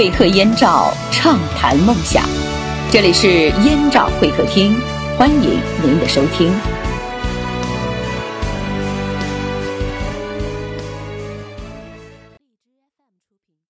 会客燕赵畅谈梦想。这里是燕赵会客厅欢迎您的收听。